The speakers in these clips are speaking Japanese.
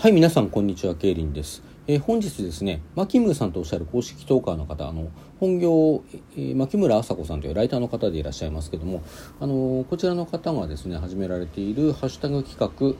はい、皆さん、こんにちは。ケイリンです。えー、本日ですね、マキムーさんとおっしゃる公式トーカーの方、あの、本業、えー、牧村麻子さんというライターの方でいらっしゃいますけども、あのー、こちらの方がですね、始められているハッシュタグ企画、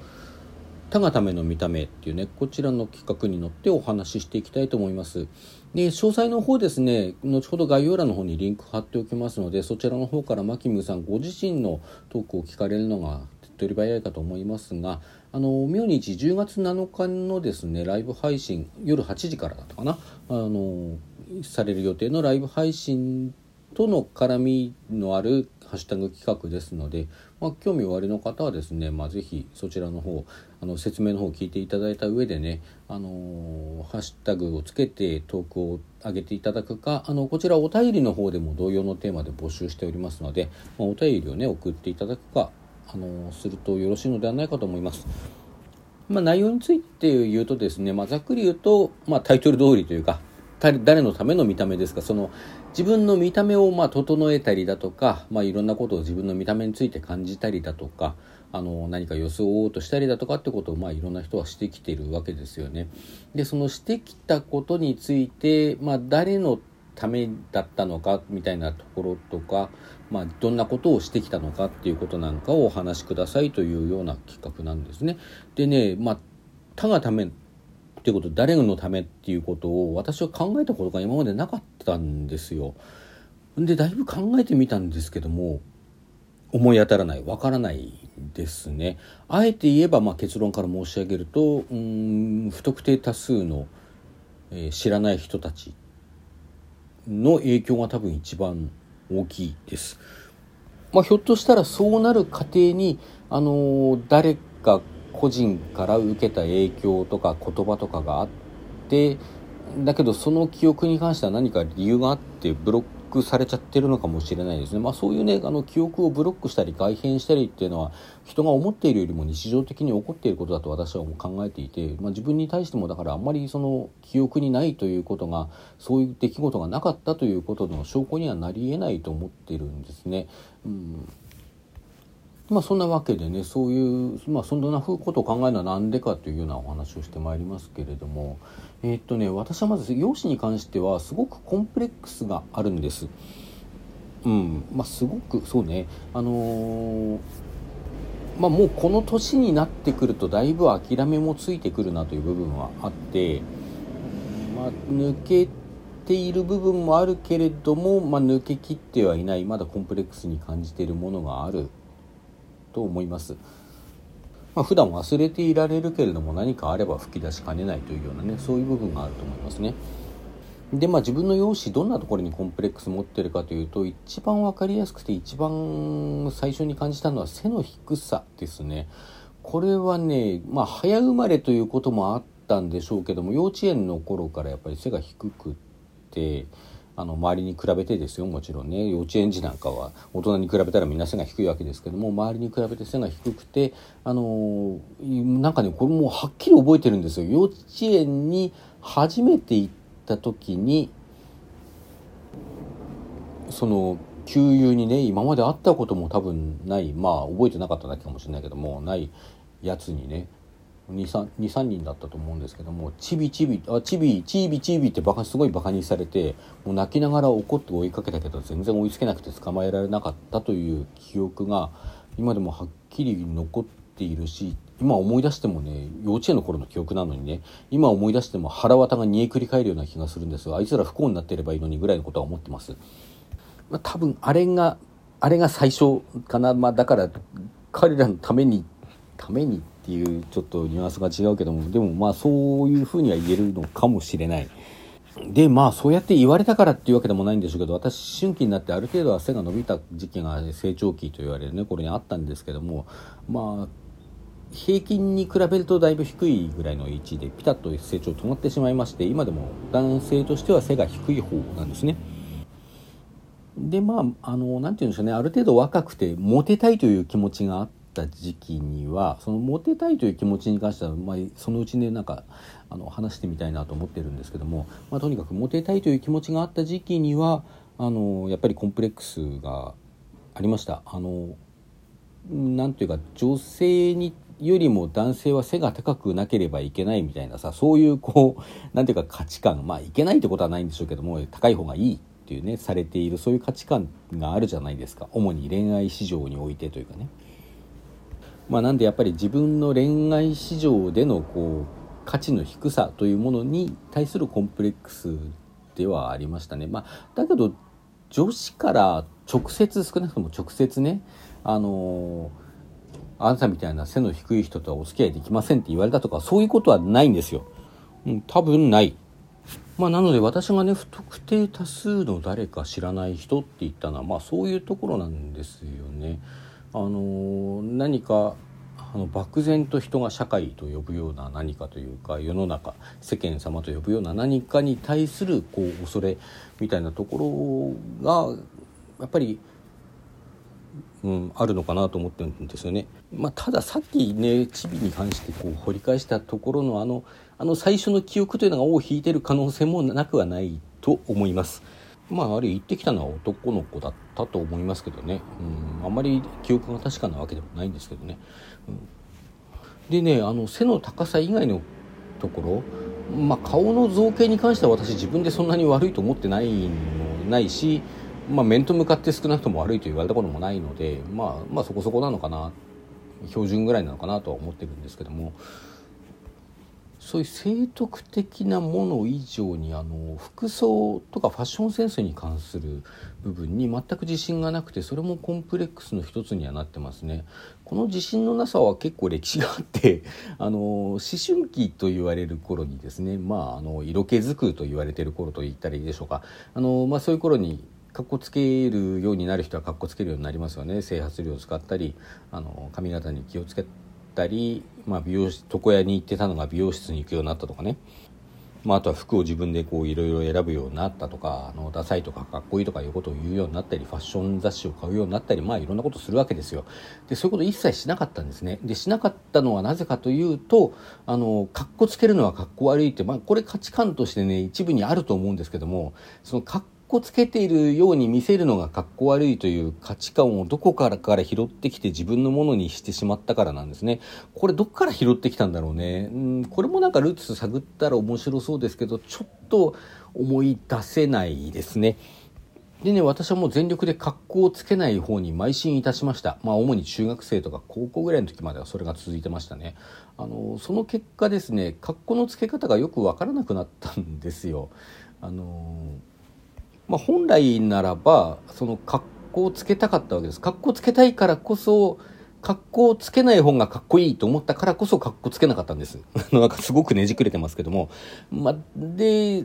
他がための見た目っていうね、こちらの企画に乗ってお話ししていきたいと思います。で、詳細の方ですね、後ほど概要欄の方にリンク貼っておきますので、そちらの方からマキムさんご自身のトークを聞かれるのが手っ取り早いかと思いますが、あの明日10月7日のですねライブ配信夜8時からだったかな。あのされる予定のライブ配信との絡みのあるハッシュタグ企画ですので、まあ、興味おありの方はですね、まあ、ぜひそちらの方あの説明の方を聞いていただいた上でね、あのハッシュタグをつけてトークを上げていただくかあのこちらお便りの方でも同様のテーマで募集しておりますので、まあ、お便りをね送っていただくかあのするとよろしいのではないかと思います。まあ、内容について言うとですね、まあ、ざっくり言うと、まあ、タイトル通りというか誰のための見た目ですかその自分の見た目をまあ整えたりだとか、まあ、いろんなことを自分の見た目について感じたりだとかあの何か装おうとしたりだとかってことをまあいろんな人はしてきてるわけですよね。でそのしてきたことについて、まあ、誰のためだったのかみたいなところとか、まあ、どんなことをしてきたのかっていうことなんかをお話しくださいというような企画なんですね。でね、まあ、他がためっていうこと誰のためっていうことを私は考えたことが今までなかったんですよ。でだいぶ考えてみたんですけども思い当たらないわからないですね。あえて言えば、まあ、結論から申し上げるとうん不特定多数の、えー、知らない人たちの影響が多分一番大きいです。まあ、ひょっとしたらそうなる過程にあの誰か個人から受けた影響とか言葉とかがあってだけどその記憶に関しては何か理由があってブロックされちゃってるのかもしれないですね。まあそういうね、あの記憶をブロックしたり改変したりっていうのは人が思っているよりも日常的に起こっていることだと私は考えていて、まあ自分に対してもだからあんまりその記憶にないということが、そういう出来事がなかったということの証拠にはなり得ないと思ってるんですね。うんまあそんなわけでねそういうまあそんなことを考えるのは何でかというようなお話をしてまいりますけれどもえー、っとね私はまず容姿に関してはすごくコンプレックスがあるんです。うんまあすごくそうね。あのー、まあもうこの年になってくるとだいぶ諦めもついてくるなという部分はあってまあ抜けている部分もあるけれども、まあ、抜けきってはいない。まだコンプレックスに感じているものがある。と思います。まあ、普段忘れていられるけれども何かあれば吹き出しかねないというようなねそういう部分があると思いますね。でまあ自分の容姿どんなところにコンプレックス持ってるかというと一番分かりやすくて一番最初に感じたのは背の低さですね。これはねまあ早生まれということもあったんでしょうけども幼稚園の頃からやっぱり背が低くって。あの周りに比べてですよもちろんね。幼稚園児なんかは大人に比べたらみんな背が低いわけですけども周りに比べて背が低くてあのなんかねこれもうはっきり覚えてるんですよ。幼稚園に初めて行った時にその給油にね今まで会ったことも多分ないまあ覚えてなかっただけかもしれないけどもないやつにね23人だったと思うんですけどもチビチビあチビチビチビってバカすごいバカにされてもう泣きながら怒って追いかけたけど全然追いつけなくて捕まえられなかったという記憶が今でもはっきり残っているし今思い出してもね幼稚園の頃の記憶なのにね今思い出しても腹渡が煮えくり返るような気がするんですがあいつら不幸になっていればいいのにぐらいのことは思ってます。まあ、多分あれがあれが最初かな、まあ、だから彼らのためにためにっていうちょっとニュアンスが違うけどもでもまあそういうふうには言えるのかもしれない。でまあそうやって言われたからっていうわけでもないんでしょうけど私春期になってある程度は背が伸びた時期が成長期と言われるねこれにあったんですけどもまあ平均に比べるとだいぶ低いぐらいの位置でピタッと成長止まってしまいまして今でも男性としては背が低い方なんですね。でまああの何て言うんでしょうねある程度若くてモテたいという気持ちがあっった時期にはそのモテたいという気持ちに関しては、まあ、そのうちねなんかあの話してみたいなと思ってるんですけども、まあ、とにかくモテたいという気持ちがあった時期にはあのやっぱりコンプレックスがありました。あのなんというか女性によりも男性は背が高くなければいけないみたいなさそういうこう何ていうか価値観まあいけないってことはないんでしょうけども高い方がいいっていうねされているそういう価値観があるじゃないですか主に恋愛市場においてというかね。まあ、なんでやっぱり自分の恋愛市場でのこう価値の低さというものに対するコンプレックスではありましたね。まあ、だけど女子から直接少なくとも直接ねあのあなたみたいな背の低い人とはお付き合いできませんって言われたとかそういうことはないんですよ。うん、多分ない。まあ、なので私がね不特定多数の誰か知らない人って言ったのはまあそういうところなんですよね。あの何かあの漠然と人が社会と呼ぶような何かというか世の中世間様と呼ぶような何かに対するこう恐れみたいなところがやっぱり、うん、あるのかなと思ってるんですよね。まあ、たださっきねチビに関してこう掘り返したところのあのあの最初の記憶というのが尾を引いてる可能性もなくはないと思います。まあ、あれ行ってきたのは男の子だったと思いますけどね、うん、あんまり記憶が確かなわけでもないんですけどね。うん、でねあの背の高さ以外のところ、まあ、顔の造形に関しては私自分でそんなに悪いと思ってないのないし、まあ、面と向かって少なくとも悪いと言われたこともないので、まあ、まあそこそこなのかな標準ぐらいなのかなとは思ってるんですけども。そういう聖徳的なもの以上にあの服装とかファッションセンスに関する部分に全く自信がなくてそれもコンプレックスの一つにはなってますね。この自信のなさは結構歴史があってあの思春期と言われる頃にですねまああの色気づくと言われてる頃と言ったらいいでしょうかあの、まあ、そういう頃にかっこつけるようになる人はかっこつけるようになりますよね整髪料を使ったりあの髪型に気をつけたり、まあ、美容床屋に行ってたのが美容室に行くようになったとかね、まあ、あとは服を自分でこういろいろ選ぶようになったとかあのダサいとかかっこいいとかいうことを言うようになったりファッション雑誌を買うようになったりまあいろんなことするわけですよ。でそういうこと一切しなかったんですね。でしなかったのはなぜかというとあのかっこつけるのはかっこ悪いって、まあ、これ価値観としてね一部にあると思うんですけどもそのかっこつけているように見せるのがかっこ悪いという価値観をどこからから拾ってきて自分のものにしてしまったからなんですね。これどっから拾ってきたんだろうね。うん、これもなんかルーツ探ったら面白そうですけど、ちょっと思い出せないですね。でね、私はもう全力で格好をつけない方に邁進いたしました。まあ、主に中学生とか高校ぐらいの時まではそれが続いてましたね。あの、その結果ですね、格好のつけ方がよくわからなくなったんですよ。あのまあ、本来ならばその格好をつけたかったわけです。格好つけたいからこそ格好をつけない方がかっこいいと思ったからこそ格好つけなかったんです。なんかすごくねじくれてますけども、まあ、で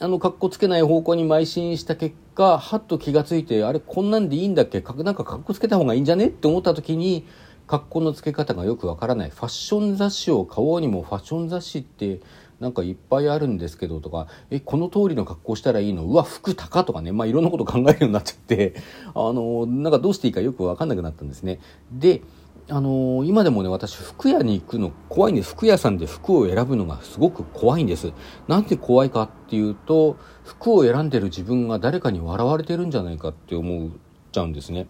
あの格好つけない方向に邁進した結果はっと気がついてあれこんなんでいいんだっけ？なんか格好つけた方がいいんじゃね？って思った時に格好のつけ方がよくわからない。ファッション雑誌を買おうにもファッション雑誌ってなんかいっぱいあるんですけどとかえこの通りの格好したらいいの？うわ服高とかね。まあいろんなこと 考えるようになっちゃって。あのなんかどうしていいかよく分かんなくなったんですね。であの今でもね私服屋に行くの怖いんです。服屋さんで服を選ぶのがすごく怖いんです。なんで怖いかっていうと服を選んでる自分が誰かに笑われてるんじゃないかって思っちゃうんですね。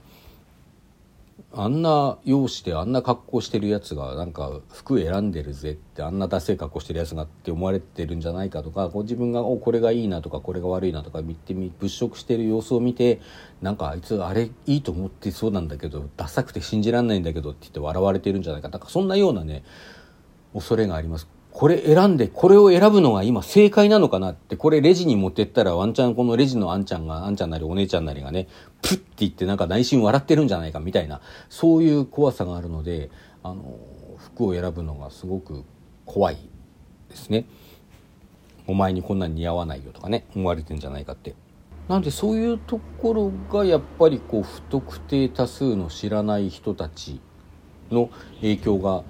あんな容姿であんな格好してるやつがなんか服選んでるぜってあんなダセい格好してるやつがって思われてるんじゃないかとかこう自分がおこれがいいなとかこれが悪いなとか見てみ物色してる様子を見てなんかあいつあれいいと思ってそうなんだけどダサくて信じらんないんだけどって言って笑われてるんじゃないかなんかそんなようなね恐れがあります。これ選んで、これを選ぶのが今正解なのかなって、これレジに持ってったらワンチャンこのレジのあんちゃんが、あんちゃんなりお姉ちゃんなりがね、プッて言ってなんか内心笑ってるんじゃないかみたいな、そういう怖さがあるので、あの、服を選ぶのがすごく怖いですね。お前にこんなに似合わないよとかね、思われてんじゃないかって。なんでそういうところがやっぱりこう不特定多数の知らない人たちの影響が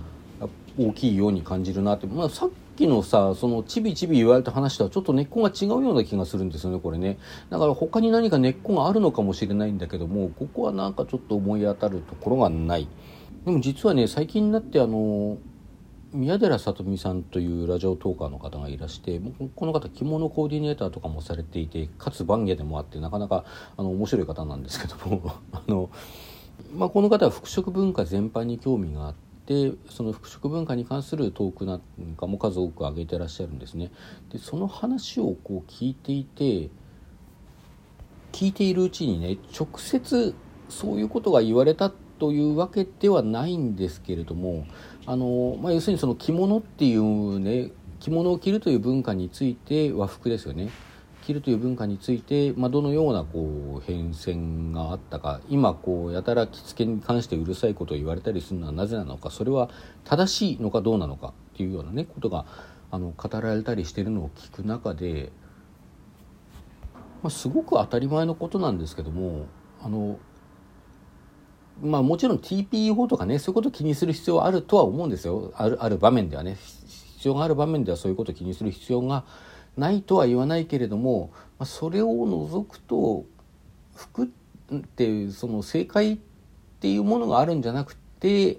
大きいように感じるなって、まあ、さっきのさそのちびちび言われた話とはちょっと根っこが違うような気がするんですよねこれねだから他に何か根っこがあるのかもしれないんだけどもここはなんかちょっと思い当たるところがないでも実はね最近になってあの宮寺さとみさんというラジオトーカーの方がいらしてこの方着物コーディネーターとかもされていてかつ番下でもあってなかなかあの面白い方なんですけども あの、まあ、この方は服飾文化全般に興味があって。でその服飾文化に関するトークなんかも数多く挙げてらっしゃるんですね。でその話をこう聞いていて聞いているうちにね直接そういうことが言われたというわけではないんですけれどもあの、まあ、要するにその着物っていうね着物を着るという文化について和服ですよね着るという文化について、まあ、どのようなこう変遷があったか今こうやたら着付けに関してうるさいことを言われたりするのはなぜなのかそれは正しいのかどうなのかっていうようなねことがあの語られたりしているのを聞く中で、まあ、すごく当たり前のことなんですけどもあのまあもちろん TPO とかねそういうことを気にする必要はあるとは思うんですよ。あるある場面ではね。必要がある場面ではそういうことを気にする必要がないとは言わないけれども、ま、それを除くと服っていうその正解っていうものがあるんじゃなくて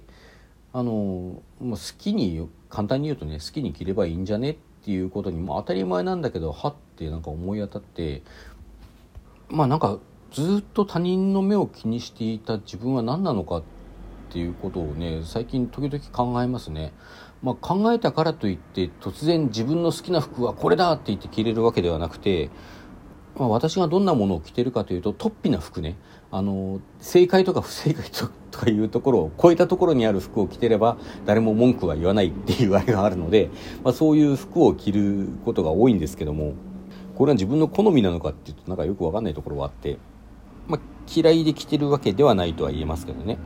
あの、まあ、好きに簡単に言うとね好きに着ればいいんじゃねっていうことにも当たり前なんだけどはってなんか思い当たってまあなんかずっと他人の目を気にしていた自分は何なのかっていうことをね最近時々考えますね。まあ、考えたからといって突然自分の好きな服はこれだって言って着れるわけではなくて、まあ、私がどんなものを着てるかというと突飛な服ねあの正解とか不正解とかいうところを超えたところにある服を着てれば誰も文句は言わないっていうあれがあるので、まあ、そういう服を着ることが多いんですけどもこれは自分の好みなのかっていうとなんかよく分かんないところはあって、まあ、嫌いで着てるわけではないとは言えますけどね。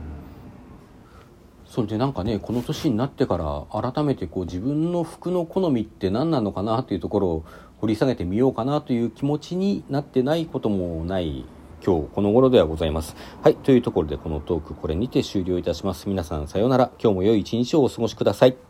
それでなんかねこの年になってから改めてこう自分の服の好みって何なのかなというところを掘り下げてみようかなという気持ちになってないこともない今日この頃ではございます。はい、というところでこのトークこれにて終了いたします。皆さんさようなら。今日も良い一日をお過ごしください。